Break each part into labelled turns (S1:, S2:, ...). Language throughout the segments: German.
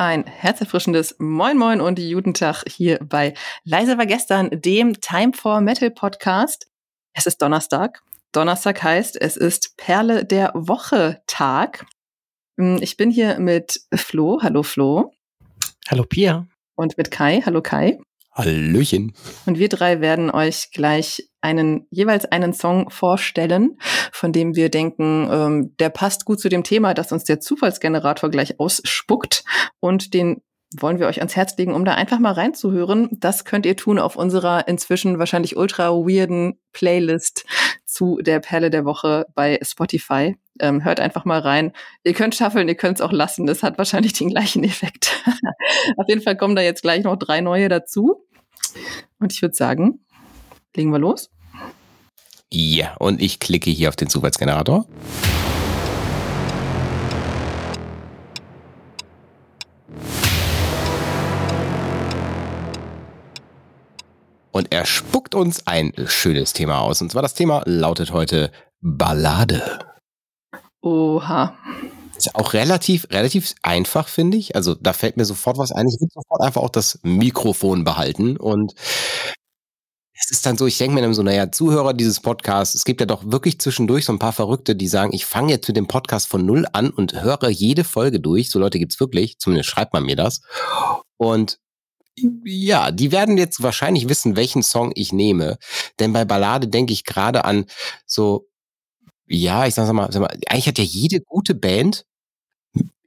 S1: ein herzerfrischendes Moin Moin und guten Tag hier bei Leise war gestern, dem Time for Metal Podcast. Es ist Donnerstag. Donnerstag heißt, es ist Perle der Woche Tag. Hm, ich bin hier mit Flo. Hallo Flo.
S2: Hallo Pia.
S1: Und mit Kai. Hallo Kai.
S3: Hallöchen.
S1: Und wir drei werden euch gleich einen, jeweils einen Song vorstellen, von dem wir denken, ähm, der passt gut zu dem Thema, das uns der Zufallsgenerator gleich ausspuckt. Und den wollen wir euch ans Herz legen, um da einfach mal reinzuhören. Das könnt ihr tun auf unserer inzwischen wahrscheinlich ultra weirden Playlist zu der Perle der Woche bei Spotify. Ähm, hört einfach mal rein. Ihr könnt schaffeln, ihr könnt es auch lassen. Das hat wahrscheinlich den gleichen Effekt. auf jeden Fall kommen da jetzt gleich noch drei neue dazu. Und ich würde sagen, legen wir los.
S3: Ja, und ich klicke hier auf den Zufallsgenerator. Und er spuckt uns ein schönes Thema aus. Und zwar das Thema lautet heute Ballade.
S1: Oha.
S3: Ist auch relativ, relativ einfach, finde ich. Also da fällt mir sofort was ein. Ich würde sofort einfach auch das Mikrofon behalten. Und es ist dann so, ich denke mir dann so, naja, Zuhörer dieses Podcasts, es gibt ja doch wirklich zwischendurch so ein paar Verrückte, die sagen, ich fange jetzt mit dem Podcast von null an und höre jede Folge durch. So Leute gibt's wirklich, zumindest schreibt man mir das. Und ja, die werden jetzt wahrscheinlich wissen, welchen Song ich nehme. Denn bei Ballade denke ich gerade an so, ja, ich sag mal, sag mal, eigentlich hat ja jede gute Band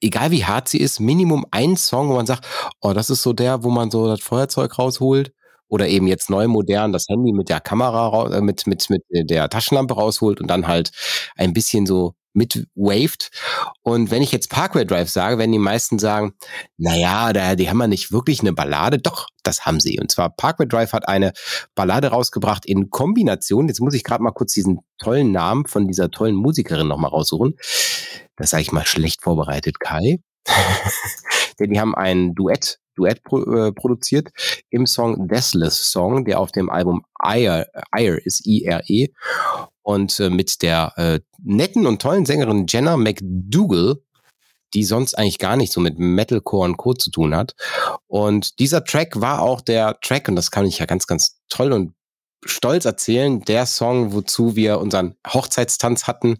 S3: egal wie hart sie ist, Minimum ein Song, wo man sagt, oh, das ist so der, wo man so das Feuerzeug rausholt. Oder eben jetzt neu modern das Handy mit der Kamera, äh, mit, mit, mit der Taschenlampe rausholt und dann halt ein bisschen so mitwaved. Und wenn ich jetzt Parkway Drive sage, werden die meisten sagen, naja, da, die haben ja nicht wirklich eine Ballade. Doch, das haben sie. Und zwar Parkway Drive hat eine Ballade rausgebracht in Kombination. Jetzt muss ich gerade mal kurz diesen tollen Namen von dieser tollen Musikerin nochmal raussuchen. Das sage ich mal schlecht vorbereitet, Kai. Denn die haben ein Duett Duett pro, äh, produziert im Song Deathless Song, der auf dem Album Ire, Ire ist I-R-E und äh, mit der äh, netten und tollen Sängerin Jenna McDougall, die sonst eigentlich gar nicht so mit Metalcore und Co. zu tun hat. Und dieser Track war auch der Track, und das kann ich ja ganz, ganz toll und stolz erzählen, der Song, wozu wir unseren Hochzeitstanz hatten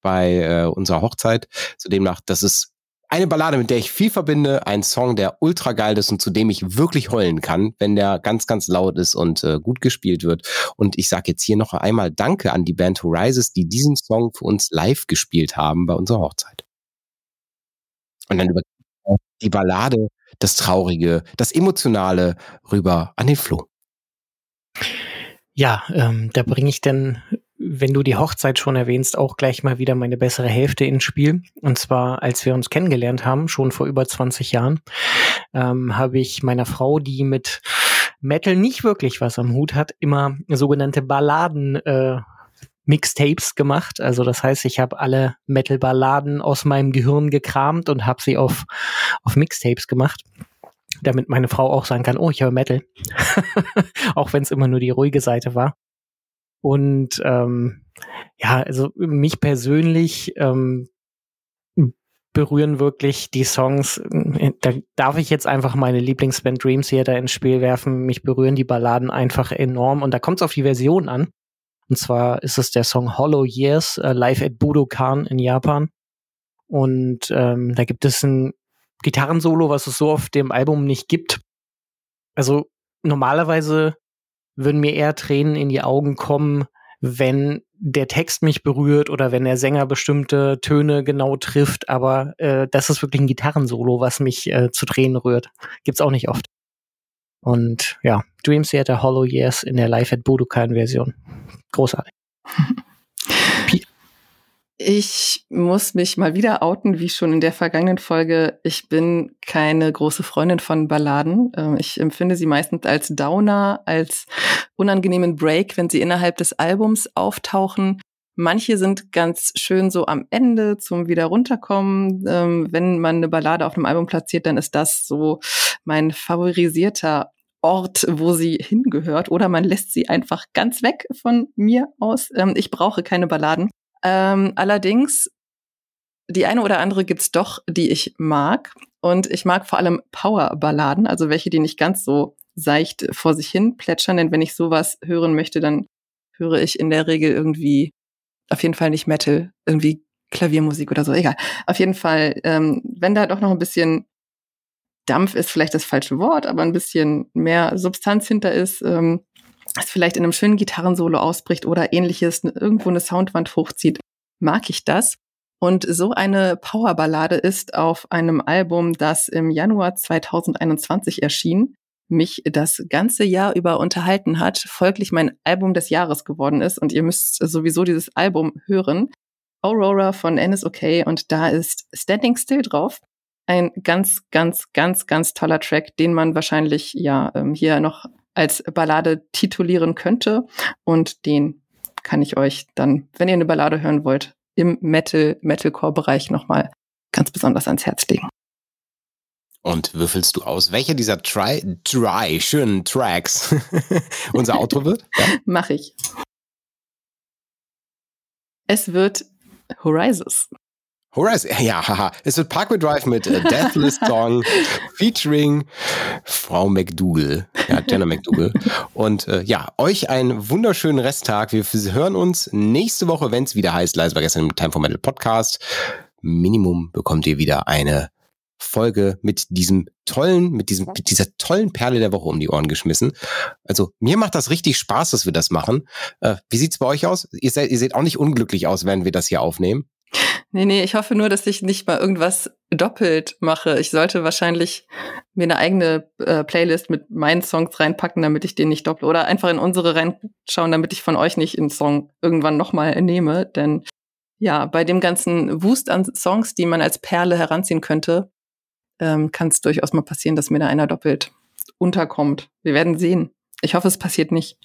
S3: bei äh, unserer Hochzeit. Zudem nach, das ist eine Ballade, mit der ich viel verbinde, ein Song, der ultra geil ist und zu dem ich wirklich heulen kann, wenn der ganz, ganz laut ist und äh, gut gespielt wird. Und ich sage jetzt hier noch einmal Danke an die Band Horizons, die diesen Song für uns live gespielt haben bei unserer Hochzeit. Und dann über die Ballade, das Traurige, das Emotionale rüber an den Flo.
S2: Ja, ähm, da bringe ich denn wenn du die Hochzeit schon erwähnst, auch gleich mal wieder meine bessere Hälfte ins Spiel. Und zwar, als wir uns kennengelernt haben, schon vor über 20 Jahren, ähm, habe ich meiner Frau, die mit Metal nicht wirklich was am Hut hat, immer sogenannte Balladen äh, Mixtapes gemacht. Also das heißt, ich habe alle Metal-Balladen aus meinem Gehirn gekramt und habe sie auf, auf Mixtapes gemacht damit meine Frau auch sagen kann, oh, ich höre Metal. auch wenn es immer nur die ruhige Seite war. Und ähm, ja, also mich persönlich ähm, berühren wirklich die Songs. Äh, da darf ich jetzt einfach meine Lieblingsband Dreams hier da ins Spiel werfen. Mich berühren die Balladen einfach enorm. Und da kommt es auf die Version an. Und zwar ist es der Song Hollow Years, äh, live at Budokan in Japan. Und ähm, da gibt es ein Gitarrensolo, was es so auf dem Album nicht gibt. Also normalerweise würden mir eher Tränen in die Augen kommen, wenn der Text mich berührt oder wenn der Sänger bestimmte Töne genau trifft. Aber äh, das ist wirklich ein Gitarrensolo, was mich äh, zu Tränen rührt. Gibt's auch nicht oft. Und ja, Dream Theater Hollow Years in der Live at Budokan Version. Großartig.
S1: Ich muss mich mal wieder outen, wie schon in der vergangenen Folge. Ich bin keine große Freundin von Balladen. Ähm, ich empfinde sie meistens als Downer, als unangenehmen Break, wenn sie innerhalb des Albums auftauchen. Manche sind ganz schön so am Ende zum wieder runterkommen. Ähm, wenn man eine Ballade auf einem Album platziert, dann ist das so mein favorisierter Ort, wo sie hingehört. Oder man lässt sie einfach ganz weg von mir aus. Ähm, ich brauche keine Balladen. Ähm, allerdings die eine oder andere gibt's doch, die ich mag. Und ich mag vor allem Power-Balladen, also welche, die nicht ganz so seicht vor sich hin plätschern. Denn wenn ich sowas hören möchte, dann höre ich in der Regel irgendwie auf jeden Fall nicht Metal, irgendwie Klaviermusik oder so, egal. Auf jeden Fall, ähm, wenn da doch noch ein bisschen Dampf ist vielleicht das falsche Wort, aber ein bisschen mehr Substanz hinter ist, ähm, es vielleicht in einem schönen Gitarrensolo ausbricht oder ähnliches, irgendwo eine Soundwand hochzieht, mag ich das. Und so eine Powerballade ist auf einem Album, das im Januar 2021 erschien, mich das ganze Jahr über unterhalten hat, folglich mein Album des Jahres geworden ist. Und ihr müsst sowieso dieses Album hören. Aurora von NSOK und da ist Standing Still drauf. Ein ganz, ganz, ganz, ganz toller Track, den man wahrscheinlich ja ähm, hier noch als Ballade titulieren könnte. Und den kann ich euch dann, wenn ihr eine Ballade hören wollt, im Metal, Metalcore-Bereich nochmal ganz besonders ans Herz legen.
S3: Und würfelst du aus, welcher dieser try, dry, schönen Tracks unser Outro wird?
S1: Ja? Mach ich. Es wird Horizons.
S3: Horizon, ja, haha. Es wird Parkway Drive mit äh, Deathless Song featuring Frau McDougal, ja, Jenna McDougal. Und äh, ja, euch einen wunderschönen Resttag. Wir hören uns nächste Woche, wenn es wieder heißt, leise war gestern im Time for Metal Podcast. Minimum bekommt ihr wieder eine Folge mit diesem tollen, mit diesem, mit dieser tollen Perle der Woche um die Ohren geschmissen. Also mir macht das richtig Spaß, dass wir das machen. Äh, wie sieht's bei euch aus? Ihr seid, ihr seht auch nicht unglücklich aus, wenn wir das hier aufnehmen.
S1: Nee, nee, ich hoffe nur, dass ich nicht mal irgendwas doppelt mache. Ich sollte wahrscheinlich mir eine eigene äh, Playlist mit meinen Songs reinpacken, damit ich den nicht doppel. Oder einfach in unsere reinschauen, damit ich von euch nicht einen Song irgendwann nochmal nehme. Denn ja, bei dem ganzen Wust an Songs, die man als Perle heranziehen könnte, ähm, kann es durchaus mal passieren, dass mir da einer doppelt unterkommt. Wir werden sehen. Ich hoffe, es passiert nicht.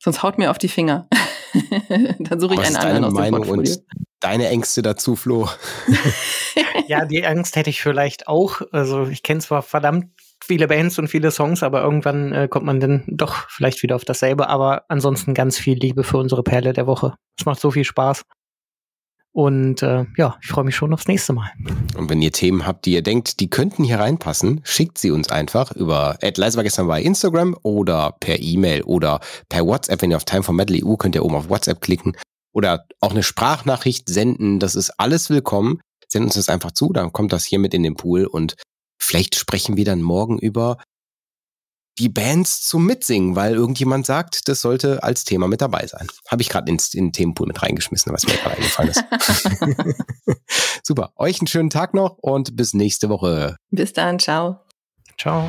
S1: Sonst haut mir auf die Finger. Dann suche ich einen anderen aus dem Meinung Portfolio. Und
S3: deine Ängste dazu, Flo?
S2: ja, die Angst hätte ich vielleicht auch. Also ich kenne zwar verdammt viele Bands und viele Songs, aber irgendwann äh, kommt man dann doch vielleicht wieder auf dasselbe. Aber ansonsten ganz viel Liebe für unsere Perle der Woche. Es macht so viel Spaß. Und äh, ja, ich freue mich schon aufs nächste Mal.
S3: Und wenn ihr Themen habt, die ihr denkt, die könnten hier reinpassen, schickt sie uns einfach über war gestern bei Instagram oder per E-Mail oder per WhatsApp. Wenn ihr auf Time for Metal EU könnt ihr oben auf WhatsApp klicken oder auch eine Sprachnachricht senden. Das ist alles willkommen. Send uns das einfach zu, dann kommt das hier mit in den Pool und vielleicht sprechen wir dann morgen über die Bands zum Mitsingen, weil irgendjemand sagt, das sollte als Thema mit dabei sein. Habe ich gerade in den Themenpool mit reingeschmissen, was mir gerade eingefallen ist. Super. Euch einen schönen Tag noch und bis nächste Woche.
S1: Bis dann. Ciao.
S2: Ciao.